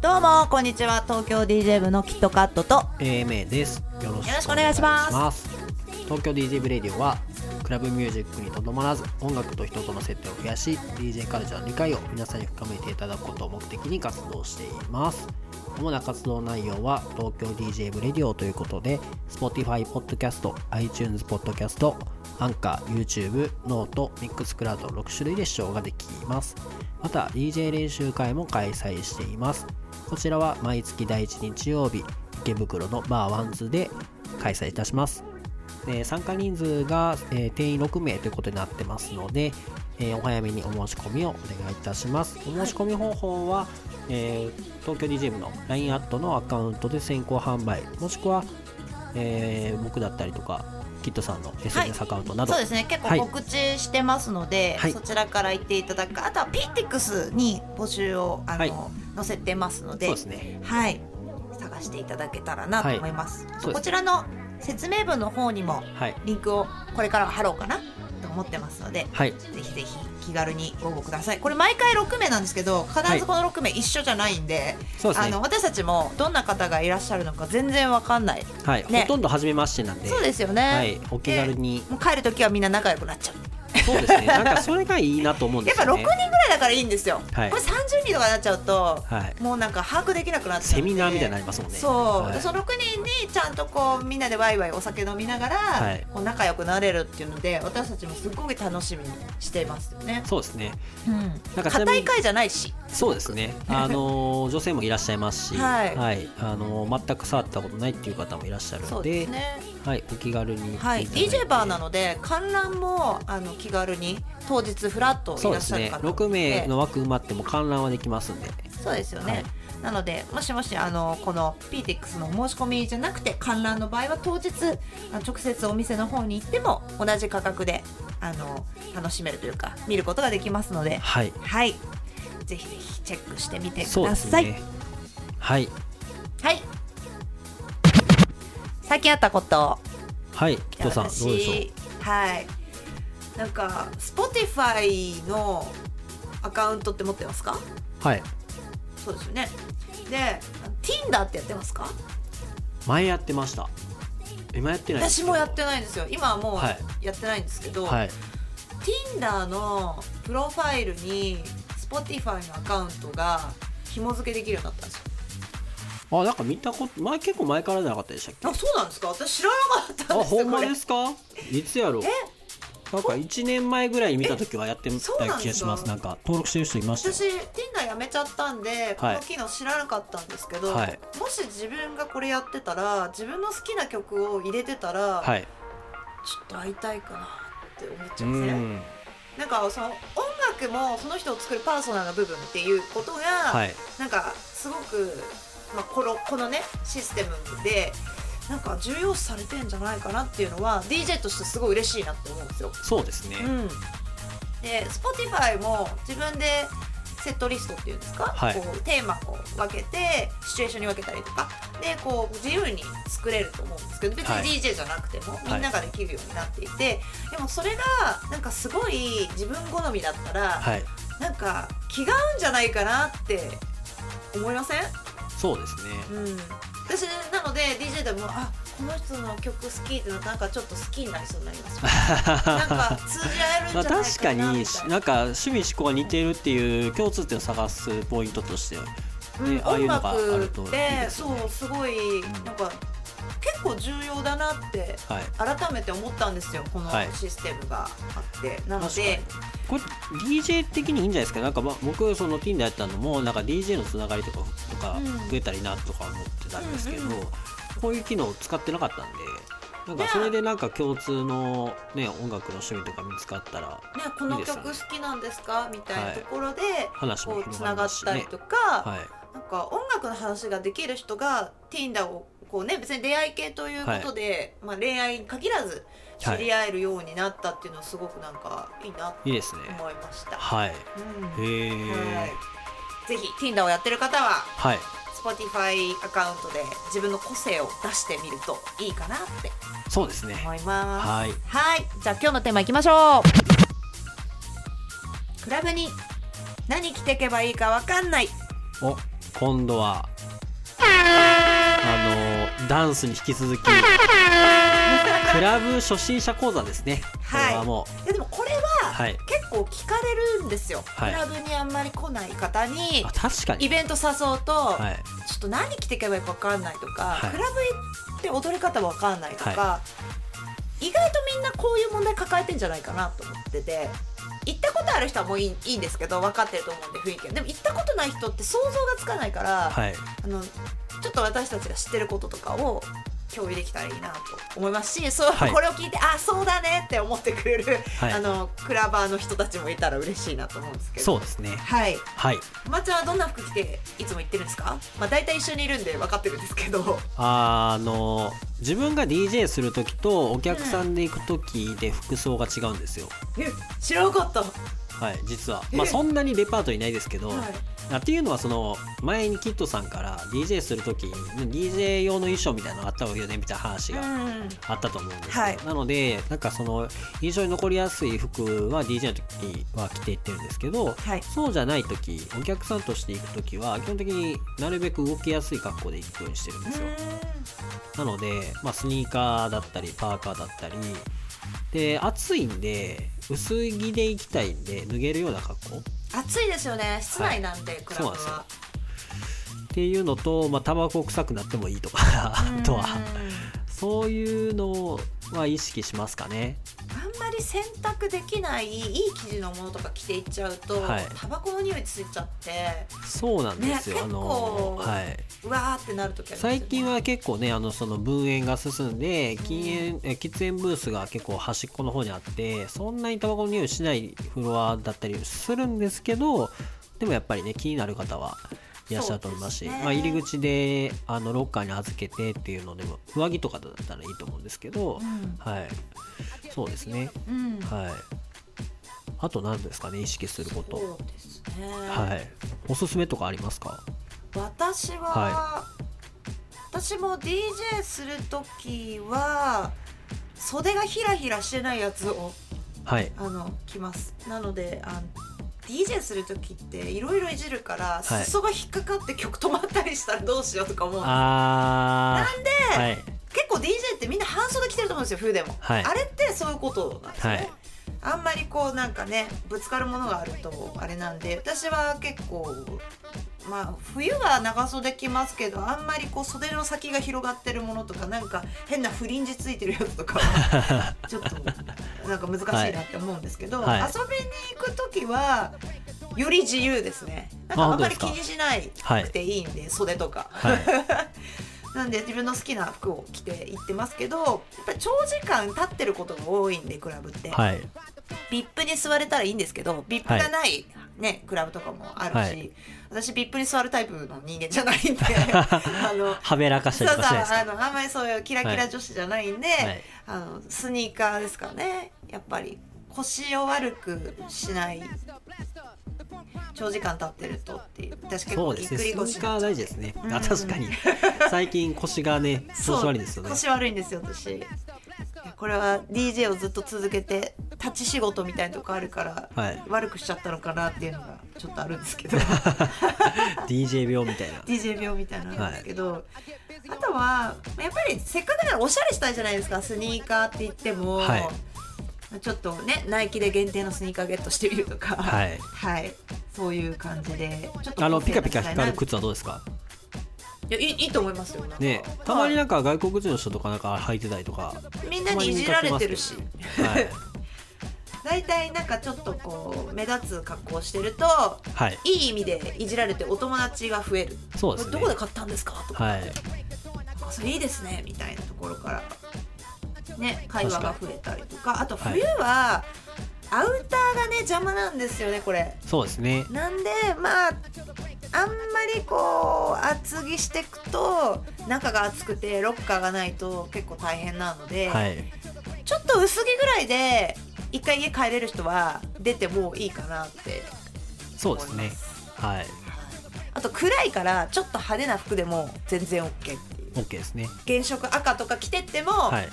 どうもこんにちは東京 DJ 部のキットカットと AMA ですよろしくお願いしますす東京 DJ ブレディオはクラブミュージックにとどまらず音楽と人との接点を増やし DJ カルチャーの理解を皆さんに深めていただくことを目的に活動しています。主な活動内容は東京 DJ ブレディオということで Spotify ポッドキャスト iTunes ポッドキャストアンカー YouTube ノートミックスクラウド6種類で視聴ができます。また DJ 練習会も開催しています。こちらは毎月第1日曜日池袋のバーワンズで開催いたします。で参加人数が、えー定員6名ということになってますので、えーお早めにお申し込みをお願いいたします。お申し込み方法は、えー東京 DJ 部の LINE アットのアカウントで先行販売もしくは、えー僕だったりとかキットさんの SNS アカウントなど、そうですね。結はい。構告知してますので、はい。そちらから行っていただく。かあとは PTX に募集をあの、はい。載せてますのでそうですね。はい。探していただけたらなと思います,、そうですこちらの説明文の方にもはい。リンクをこれから貼ろうかなと思ってますのではい。ぜひぜひ気軽にご応募ください。これ毎回6名なんですけど必ずこの6名一緒じゃないんで、そうですね。あの私たちもどんな方がいらっしゃるのか全然わかんない。はい、ね。ほとんど初めましてなんで。そうですよね、はい、お気軽に。もう帰る時はみんな仲良くなっちゃうそうですね。なんかそれがいいなと思うんでやっぱ6すよね人ぐらいだからいいんですよ、はい。これ30人とかになっちゃうと、はい。もうなんか把握できなくなっちゃうセミナーみたいになりますもんね。そう、はい。でその6人にちゃんとこうみんなでワイワイお酒飲みながら、はい。こう仲良くなれるっていうので私たちもすっごい楽しみにしていますよね。そうですね。うん、なんか硬い会じゃないし。そうですね。あのー女性もいらっしゃいますし、はい。あのー全く触ったことないっていう方もいらっしゃるそうので、ですね。はい、お気軽にはい、DJ バーなので観覧もあの気軽に当日フラットいらっそうですね。しゃる方も6名の枠埋まっても観覧はできますんで、そうですよね、はい。なのでもしもしあのこの PTX の申し込みじゃなくて観覧の場合は当日直接お店の方に行っても同じ価格であの楽しめるというか見ることができますので。はい、はい。ぜひぜひチェックしてみてください、ね。はい、はい最近あったこと。はい、キトさんどうでしょ私はい。なんか Spotify のアカウントって持ってますか？う。はい、そうですよね。で Tinder ってやってますか？前やってました。今やってない私もやってないんですよ。今はもうはい。やってないんですけど、はい、Tinder のプロファイルに Spotify のアカウントが紐付けできるようになったんですよあ、なんか見たこと、前結構前からじゃなかったでしたっけ？あそうなんですか？私知らなかったんあ、ですよほんまですか？いつやろう？え？なんか1年前ぐらいに見た時はやってた気がします。なんか？登録してる人いました？よ。私 Tinder やめちゃったんでこはいの機能知らなかったんですけど、はいもし自分がこれやってたら自分の好きな曲を入れてたら、はい。ちょっと会いたいかなって思っちうゃうんですねん。なんかその音楽もその人を作るパーソナルな部分っていうことが、はい。なんかすごく、まあ、このこのねシステムでなんか重要視されてんじゃないかなっていうのは DJ としてすごい嬉しいなって思うんですよ。そうですね。うん、で Spotify も自分でセットリストっていうんですか、はい。こうテーマを分けてシチュエーションに分けたりとか。でこう自由に作れると思うんですけど別はい。に DJ じゃなくても、みんなができるようになっていて、でもそれがなんかすごい自分好みだったら、はい。なんか気が合うんじゃないかなって思いません、そうですね。うん、私なので DJ でもあこの人の曲好きってなんかちょっと好きになりそうになります。なんか通じ合えるんじまあゃない確かにかなみたいな。なんか趣味思考が似てるっていう共通点を探すポイントとして、うんねああいう音のがあ楽るといいね。そうすごいなんか結構重要だなってはい。改めて思ったんですよこのはい。システムがあって、なの確かに。でこれ DJ 的にいいんじゃないですか？なんかまあ僕その Tinder やったのもなんか DJ のつながりとかとかうん。増えたらいいなとか思ってたんですけど、こういう機能を使ってなかったんでなんかそれでなんか共通のね音楽の趣味とか見つかったらね、この曲好きなんですか？みたいなところで、こう広つながったねりとか、はい。なんか音楽の話ができる人が Tinder をこうね別に出会い系ということで、まあ、恋愛に限らず知り合えるようになったっていうのはすごくなんかいいなといいですね。思いました。はい。うん。へえ。はい。ぜひ Tinder をやってる方ははい。Spotify アカウントで自分の個性を出してみるといいかなってそうですね。思います。はい。はい。じゃあ今日のテーマいきましょう。クラブに何着ていけばいいかわかんない。お今度はあのダンスに引き続き クラブ初心者講座ですね。これはもいやでもこれはうはい。結構聞かれるんですよ、はい。クラブにあんまり来ない方にあ確かに。イベント誘うと、はい。ちょっと何着ていけばいいか分かんないとか、はい。クラブ行って踊り方分かんないとか、意外とみんなこういう問題抱えてんじゃないかなと思ってて行ったことある人はもういいいいんですけど分かってると思うんで雰囲気は。でも行ったことない人って想像がつかないから、はい。あのちょっと私たちが知ってることとかを共有できたらいいなと思いますしそう、はい。これを聞いてあそうだねって思ってくれる、はい。あのクラバーの人たちもいたら嬉しいなと思うんですけど。そうですね。はい。はい。まっちゃんはどんな服着ていつも行ってるんですか？まあ大体一緒にいるんで分かってるんですけど。あの自分が DJ する時とお客さんで行く時で服装が違うんですよ、え知らなかったははい実は。まあそんなにレパートリーないですけど、い。あっていうのはその前にキッドさんから DJ する時に DJ 用の衣装みたいなのあった方がいいよねみたいな話がうんあったと思うんですよ、はい。なのでなんかその印象に残りやすい服は DJ の時は着ていってるんですけどはい。そうじゃない時お客さんとして行く時は基本的になるべく動きやすい格好で行くようにしてるんですよ。なので、まあ、スニーカーだったりパーカーだったりで暑いんで薄着で行きたいんで脱げるような格好。暑いですよね。室内なんで、クラブそうなんですよ。はっていうのと、まあ、タバコ臭くなってもいいとかあとはそういうのは意識しますかね。あんまり洗濯できないいい生地のものとか着ていっちゃうと、はい。タバコの匂いついちゃってそうなんですよ、ねあのはい、うわーってなる時ね。最近は結構ねあのその分煙が進んで禁煙え喫煙ブースが結構端っこの方にあってそんなにタバコの匂いしないフロアだったりするんですけどでもやっぱりね気になる方はいらっしゃると思いますしすね。まあ、入り口であのロッカーに預けてっていうのでも上着とかだったらいいと思うんですけど、うん。はい。そうですね。うん。はい。あと何ですかね意識すること。そうですね、はい。おすすめとかありますか？私は、は私も DJ する時は袖がヒラヒラしてないやつをはい。あの着ます。なのであの DJ する時っていろいろいじるから、はい。裾が引っかかって曲止まったりしたらどうしようとか思う。んですあーはい。結構 DJ ってみんな半袖着てると思うんですよ冬でも、はい。あれってそういうことなんですよね、はい。あんまりこうなんかねぶつかるものがあるとあれなんで私は結構まあ冬は長袖着ますけどあんまりこう袖の先が広がってるものとかなんか変なフリンジついてるやつとかは ちょっとなんか難しいなって思うんですけど、はい。遊びに行く時はより自由ですね。なんかあんまり気にしないくていいんで、袖とか。はい。なんで自分の好きな服を着て行ってますけどやっぱり長時間立ってることが多いんでクラブって、はい。ビップに座れたらいいんですけどビップがない、ねクラブとかもあるし、はい。私ビップに座るタイプの人間じゃないんで あのはべらかしたりとか。あのあんまりそういうキラキラ女子じゃないんで、はい。あのスニーカーですからねやっぱり腰を悪くしない長時間立ってるとっていう。私結そうですね。腰になっちゃう大事ですね。うん。あ確かに。最近腰がね 調子悪いですよね。腰悪いんですよ私。これは DJ をずっと続けて立ち仕事みたいなとこあるから、はい。悪くしちゃったのかなっていうのがちょっとあるんですけど。DJ 病みたいな。DJ 病みたいなのあるんですけど、あとはやっぱりせっかくならおしゃれしたいじゃないですか。スニーカーって言っても、はいちょっとねナイキで限定のスニーカーゲットしてみるとか。はい。はい。そういう感じで。ちょっとあのピカピカ光る靴はどうですか？いやいいと思いますよ。ねたまになんか、か外国人の人とかなんか履いてたりとかはいみんなにいじられてるし。はい。大体なんかちょっとこう目立つ格好をしてるとはい。いい意味でいじられてお友達が増える。そうですね。どこで買ったんですか？とか、はい。あそれいいですね。みたいなところからね会話が増えたりとかあと冬は、アウターがね邪魔なんですよねこれ。そうですね。なんでまああんまりこう厚着していくと中が暑くてロッカーがないと結構大変なので、はい。ちょっと薄着ぐらいで一回家帰れる人は出てもいいかなってそうですね。はい。あとと暗いからちょっと派手な服でも全然 OK っていう。OK ですね。原色赤とか着てっても、はい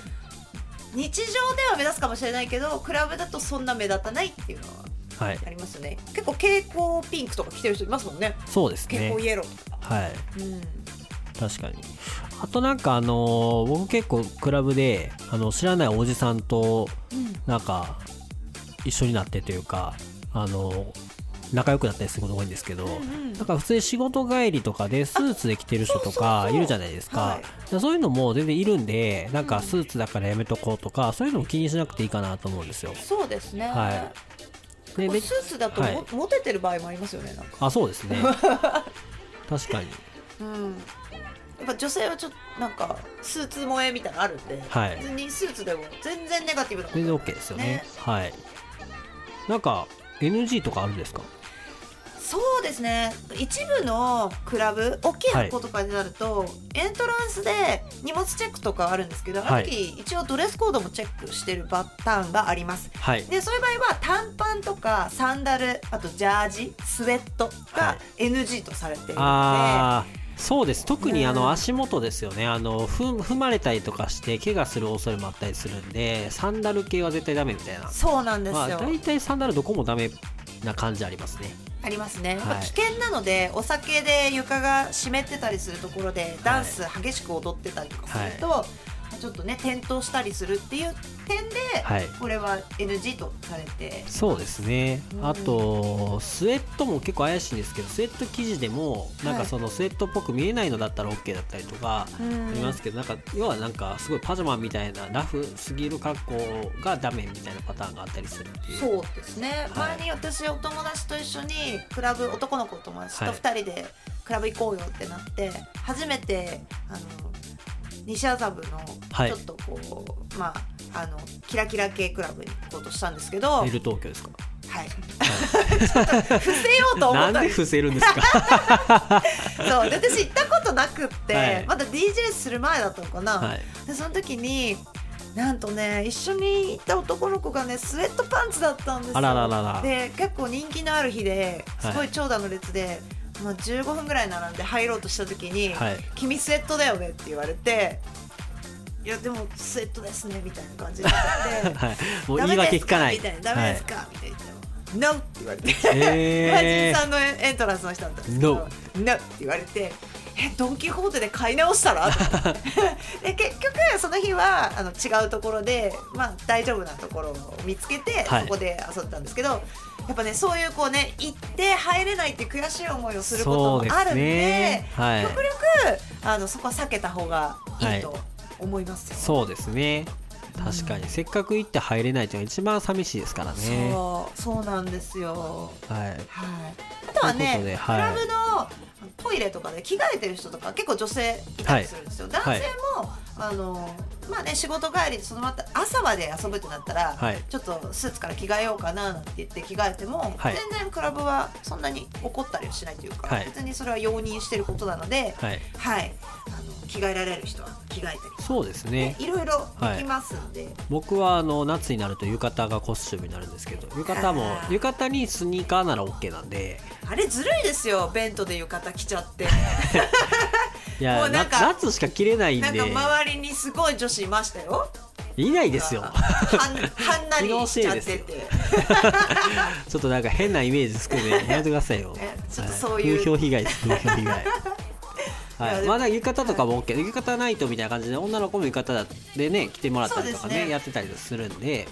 日常では目立つかもしれないけどクラブだとそんな目立たないっていうのははい。ありますよね。結構蛍光ピンクとか着てる人いますもんね。そうですね。蛍光イエローとか、はい。うん。確かに。あとなんかあのー僕結構クラブであの知らないおじさんとなんか一緒になってというかあの仲良くなったりすることが多いんですけど、んなんか普通に仕事帰りとかでスーツで着てる人とかいるじゃないですか。そういうのも全然いるんでなんかスーツだからやめとこうとかそういうのも気にしなくていいかなと思うんですよ。そうですね、はい。でスーツだとも、はい。モテてる場合もありますよねなんか、あそうですね。確かに。うん、やっぱ女性はちょっとなんかスーツ萌えみたいなのあるんで、はい。別にスーツでも全然ネガティブなこと全然 OK ですよね。ね。はい。なんか NG とかあるんですか？そうですね。一部のクラブ大きい箱とかになると、エントランスで荷物チェックとかあるんですけど、あはい。の時一応ドレスコードもチェックしてるパターンがあります。はい。でそういう場合は短パンとかサンダルあとジャージスウェットはがい NG とされているので、あーそうです。特にあねの足元ですよね。あの踏踏まれたりとかして怪我する恐れもあったりするんでサンダル系は絶対ダメみたいな。そうなんですよ、まあ大体サンダルどこもダメな感じありますねありますね、はい。まあ危険なのでお酒で床が湿ってたりするところでダンス激しく踊ってたりとかすると、まあちょっとね転倒したりするっていう点で、はい。これは NG とされて。そうですね、うん。あとスウェットも結構怪しいんですけどスウェット生地でもなんかはい。そのスウェットっぽく見えないのだったら OK だったりとかあうん。りますけどなんか要はなんかすごいパジャマみたいなラフすぎる格好がダメみたいなパターンがあったりするっていう。そうですね、はい。前に私お友達と一緒にクラブ男の子と友達とはい。2人でクラブ行こうよってなって、初めてあの西麻布のはい。ちょっとこう、まああのキラキラ系クラブに行こうとしたんですけど、エル東京ですか？はい、ちょっと伏せようと思った。んです伏せるんですか？そう。で私行ったことなくって、はい。まだ DJ する前だったのかな、はい。でその時になんとね一緒に行った男の子がねスウェットパンツだったんですよ。あらららら。で結構人気のある日ですごい長蛇の列で、まあ、15分ぐらい並んで入ろうとした時に「はい君スウェットだよね」って言われて「いやでもスウェットですね」みたいな感じになって はい。もうダ言いメですか？訳聞かない。みたいな「ダメですか?」みたいな「NO」って言われてえ マジさんのエントランスの人だったんですけど「NO」って言われて「えドン・キホーテで買い直したら?」で結局その日はあの違うところで、まあ、大丈夫なところを見つけて、はい。そこで遊んだんですけどやっぱねそういうこうね行って入れないっていう悔しい思いをすることもあるんでね。はい。極力あのそこは避けた方がいいと思いますよ。そうですね。確かに、せっかく行って入れないというのが一番寂しいですからね。そうそうなんですよ。はい。はい、あとはねクラブのトイレとかで着替えてる人とか結構女性いたりするんですよ、はい。男性も、あのまあね仕事帰りでそのまた朝まで遊ぶってなったら、はい。ちょっとスーツから着替えようかななんて言って着替えても、はい。全然クラブはそんなに怒ったりはしないというか、はい。別にそれは容認してることなので、はい。はい、あの着替えられる人は着替えたり。そうですね。ねいろいろできますんで、僕はあの夏になると浴衣がコスチュームになるんですけど浴衣も浴衣にスニーカーなら OK なんで。あれずるいですよ。ベントで浴衣着ちゃって。いやなもうなんか夏しか着れないんで。なんか周りにすごい女子いましたよ。いないですよ。はんなりしちゃって。て。ちょっとなんか変なイメージつくんで やめてくださいよ。えちょっとそういう。は風評被害です風評被害。はい。まだ浴衣とかも OK、浴衣ナイトみたいな感じで女の子も浴衣でね着てもらったりとかねやってたりするんで、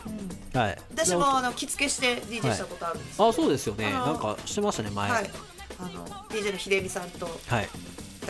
はい。私もあの着付けして DJ したことあるんですあそうですよね。なんかしてましたね前。ははい。い、あの DJ の秀美さんと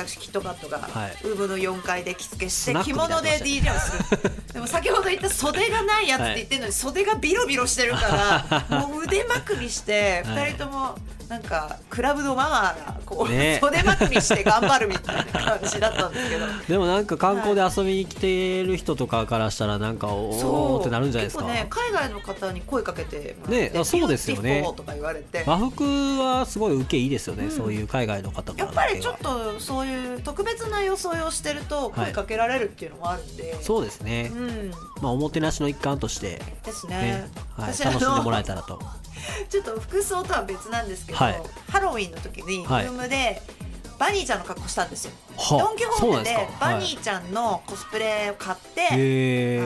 私キットカットがはい。ウーブの4階で着付けして着物で DJ をする。でも先ほど言った袖がないやつって言ってるのに袖がビロビロしてるからもう腕まくりしてはい。2人ともなんかクラブのママがこう、ね袖まくりして頑張るみたいな感じだったんですけどでもなんか観光で遊びに来てる人とかからしたらなんかおおーってなるんじゃないですか、結構ね海外の方に声かけてねあそうですよねとか言われて和服はすごい受けいいですよね、うんそういう海外の方やっぱりちょっとそういう特別な装いをしてると声かけられるっていうのもあるんで、そうですね、うんまあおもてなしの一環としてですねね、はい、私楽しんでもらあえたらとの ちょっと服装とは別なんですけど、はい。ハロウィンの時にルはい。ームで、バニーちゃんの格好したんですよ。はドン・キホーテでバニーちゃんのコスプレを買って、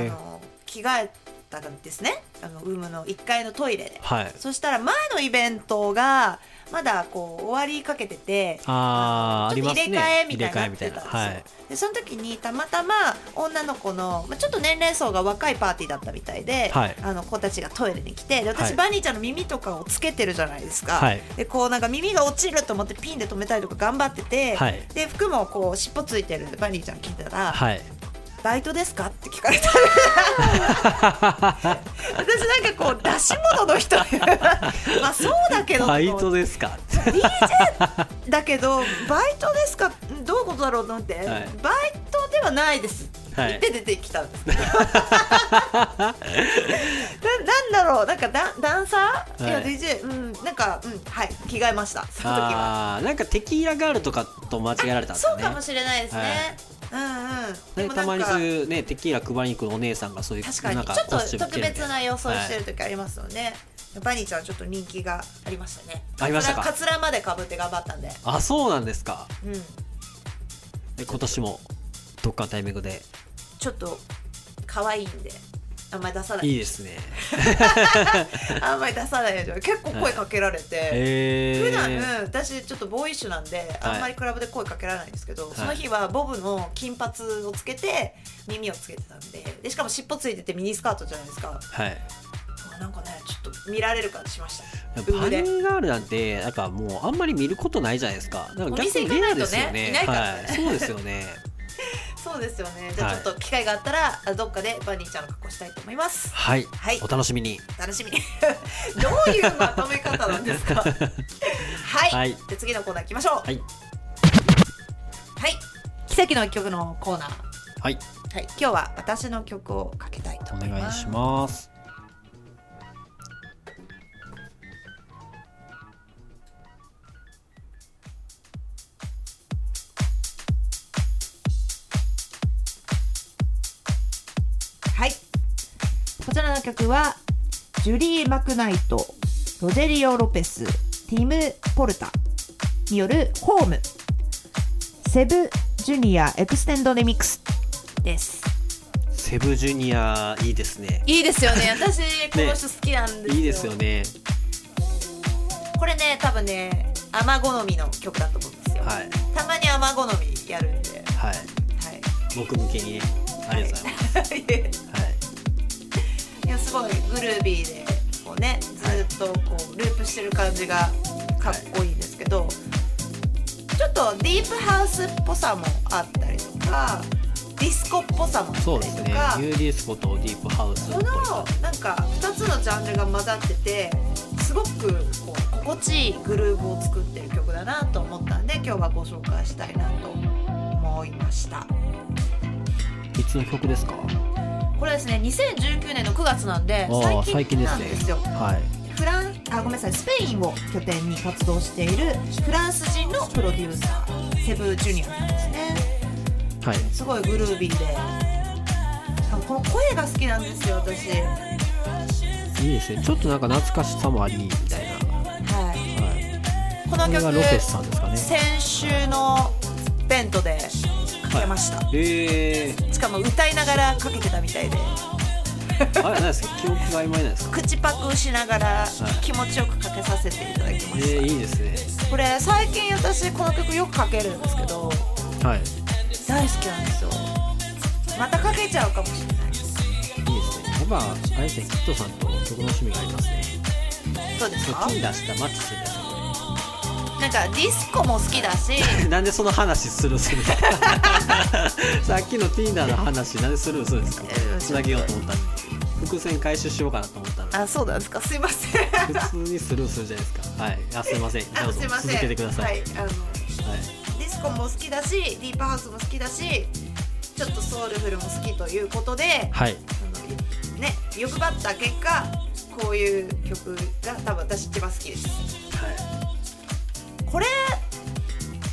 あの着替えたんですねあのウー。ムの1階のトイレではいそしたら前のイベントがまだこう終わりかけててあちょっと入れ替えみたいになってたんですその時にたまたま女の子の、まあ、ちょっと年齢層が若いパーティーだったみたいで、はい。あの子たちがトイレに来てで私、はい。バニーちゃんの耳とかをつけてるじゃないですか、はい。でこうなんか耳が落ちると思ってピンで止めたりとか頑張ってて、はい。で服もこう尻尾ついてるバニーちゃん聞いたら、はいバイトですか？って聞かれた。私なんかこう出し物の人。まあそうだけど。バイトですか？DJ だけどバイトですか？どういうことだろうと思って、はい。バイトではないです。はい。って出てきたんです、ななんだろう？なんかダンダンサー、はい。い、や DJ うん。なんかうん。はい。着替えました。その時は。なんかテキーラガールとかと間違えられたんですよねそうかもしれないですね、うんうんでねもなんかたまにそういうねテキーラ配りに来るお姉さんがそういう確かに。なんかちょっと特別な装いしてるはい時ありますよね、バニーちゃんはちょっと人気がありましたね。ありましたか？カツラカツラまでかぶって頑張ったんで。あそうなんですか。うん。で今年もどっかのタイミングで？ちょっと可愛いんであんまり出さない。いいですね。あんまり出さないで結構声かけられて、へ普段、え私ちょっとボーイッシュなんで、あんまりクラブで声かけられないんですけど、い。その日はボブの金髪をつけて耳をつけてたんででしかも尻尾ついててミニスカートじゃないですか。はい。あなんかねちょっと見られる感じしました。バニウーガールなんてなんかもうあんまり見ることないじゃないですか。なんか逆にレアですよねお店行かないとね。いないからね。はい、そうですよねそうですよね。じゃあはいちょっと機会があったら、あどっかでバニーちゃんの格好したいと思います。はい、はい。お楽しみに。楽しみ。に どういうまとめ方なんですか？はい、はい。で次のコーナー行きましょう。はい。はい。奇跡の一曲のコーナー。はい。はい。今日は私の曲をかけたいとお思います。願いしますこちらの曲はジュリー・マクナイトロゼリオ・ロペスティム・ポルタによる「Home」 Seb Junior Extended Remixです。 Seb Junior いいですね。いいですよね。私この人好きなんですよ、いいですよね。これね多分ね AMA 好みの曲だと思うんですよ、はい。たまに AMA 好みやるんで。はい。はい。僕向けにね。ありがとうございます、いはいやすごいグルービーでこうねずっとこうループしてる感じがかっこいいんですけど、ちょっとディープハウスっぽさもあったりとかディスコっぽさもあそうったですね。りとか、ニューディスコとディープハウスこのなんか2つのジャンルが混ざっててすごくこう心地いいグルーヴを作ってる曲だなと思ったんで今日はご紹介したいなと思いましたいつの曲ですかこれですね2019年の9月なんで最近なんですよ。はい。フランあごめんなさいスペインを拠点に活動しているフランス人のプロデューサーセブ・ジュニアさんですね。はい。すごいグルービーで。あこの声が好きなんですよ私。いいですね。ちょっとなんか懐かしさもありみたいな。はい。はい。この曲ロペスさんですかね。先週のベントでかけました、えー、しかも歌いながらかけてたみたいで。あれ何ですか？記憶が曖昧なんですか？口パクしながらい。気持ちよくかけさせていただきまえした、ー、いいですね。これ最近私この曲よくかけるんですけどはい。大好きなんですよ。またかけちゃうかもしれない。いいですね。やっぱあれですねキットさんと曲の趣味がありますね。そうですか？手に出したマッチするんですよなんかディスコも好きだし。なんでその話するする。さっきの Tinder の話なんでスルーするんですか？えーつなげようと思った伏線回収しようかなと思ったあそうなんですか。すいません。普通にスルーするじゃないですか。はい。あすいません。どうぞ。続けてください、はいあのはい。ディスコも好きだしディープハウスも好きだしちょっとソウルフルも好きということではい。ね欲張った結果こういう曲が多分私一番好きですこれ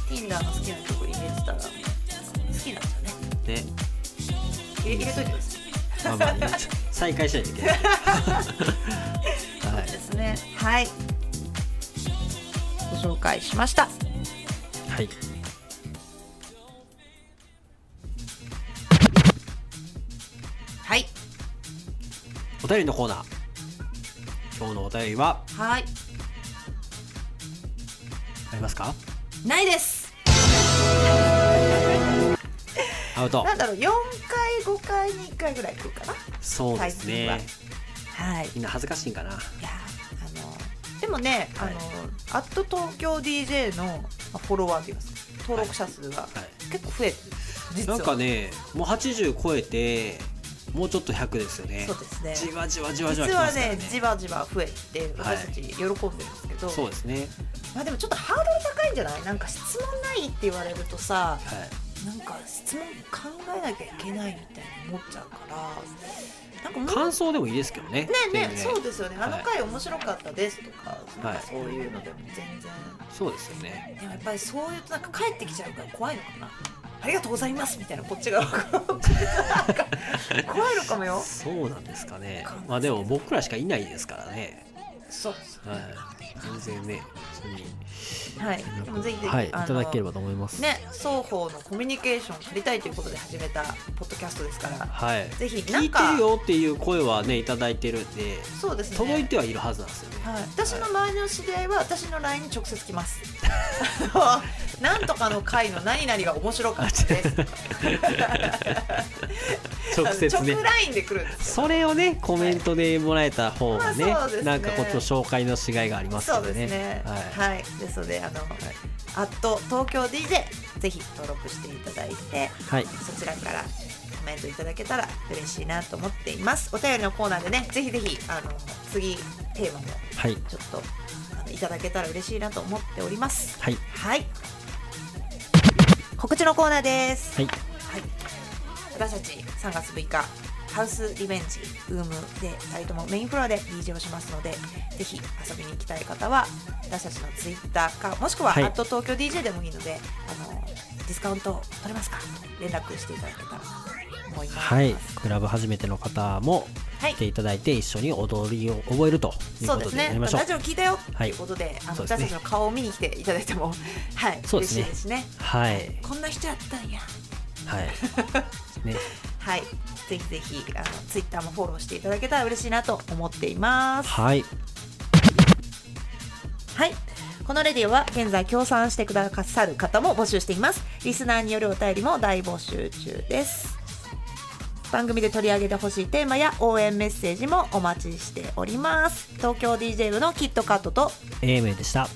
ティンダーの好きな曲入れてたら好きなんだねで入れ入れといてくださいまあまあ、再開したいといけな。い、そうですね。はい。ご紹介しました。はい。はい。お便りのコーナー。今日のお便りは。はい。りますか？ないです。アウト。なんだろう4回5回に1回ぐらい来るかな？そうですね。最は。いい。みんな恥ずかしいんかな？やあのでもね、はい。あのアット東京 DJ のまあフォロワーって言いますか？登録者数がはい。結構増えてる。実は。なんかねもう80超えてもうちょっと100ですよね。そうですね。じわじわじわじわ実はねじわじわ増えてはい私たち喜んでるんですけど、そうですね。まあでもちょっとハードル高いんじゃない？なんか質問ないって言われるとさはい。なんか質問考えなきゃいけないみたいに思っちゃうから。なんかもう感想でもいいですけどね。ねねそうですよね。あのはい回面白かったですとか,、なんはいかそういうのでも全然。そうですよね。でもやっぱりそういうとなんか帰ってきちゃうから怖いのかなありがとうございますみたいなこっちがなんか怖いのかもよ。そうなんですかね。まあでも僕らしかいないですからね。そうはい全然ねはい。でもぜひぜひ、はいいただければと思います。ね双方のコミュニケーションを取りたいということで始めたポッドキャストですからはい。ぜひなん聞いてかるよっていう声はねいただいてるんでそうですね。届いてはいるはずなんですよね。はい、私の周りの知り合いは私の LINE に直接来ます。なんとかの回の何々が面白かったです。直接ね。直 LINE で来るんですよ。それをねコメントでもらえた方がね,、まあそうですね。なんかこっちの紹介のしがいがありますそうですね。はいはい、ですので、あの、アット東京 DJ ぜひ登録していただいて、はいそちらからコメントいただけたら嬉しいなと思っています。お便りのコーナーでね、ぜひぜひあの次テーマもはいちょっとあのいただけたら嬉しいなと思っております。はいはい。告知のコーナーです。はいはい。私たち3月6日、ハウスリベンジ、ウームで2人ともメインフロアで DJ をしますので、ぜひ遊びに行きたい方は、私たちのツイッターか、もしくは、はい。アット東京 DJ でもいいので、あの、ディスカウント取れますか？連絡していただけたらと思います。はい。クラブ初めての方もはい。来ていただいて一緒に踊りを覚えるということそうですね。でやりましょう。ラジオ聞いたよとはいい。うことで、あのそうですね。私たちの顔を見に来ていただいても、はい、そうですね。嬉しいですね。はい。こんな人やったんや。はい ねはい、ぜひぜひあのツイッターもフォローしていただけたら嬉しいなと思っています。はいはい。このレディオは現在協賛してくださる方も募集しています。リスナーによるお便りも大募集中です。番組で取り上げてほしいテーマや応援メッセージもお待ちしております。東京 DJ 部のキットカットと AMA でした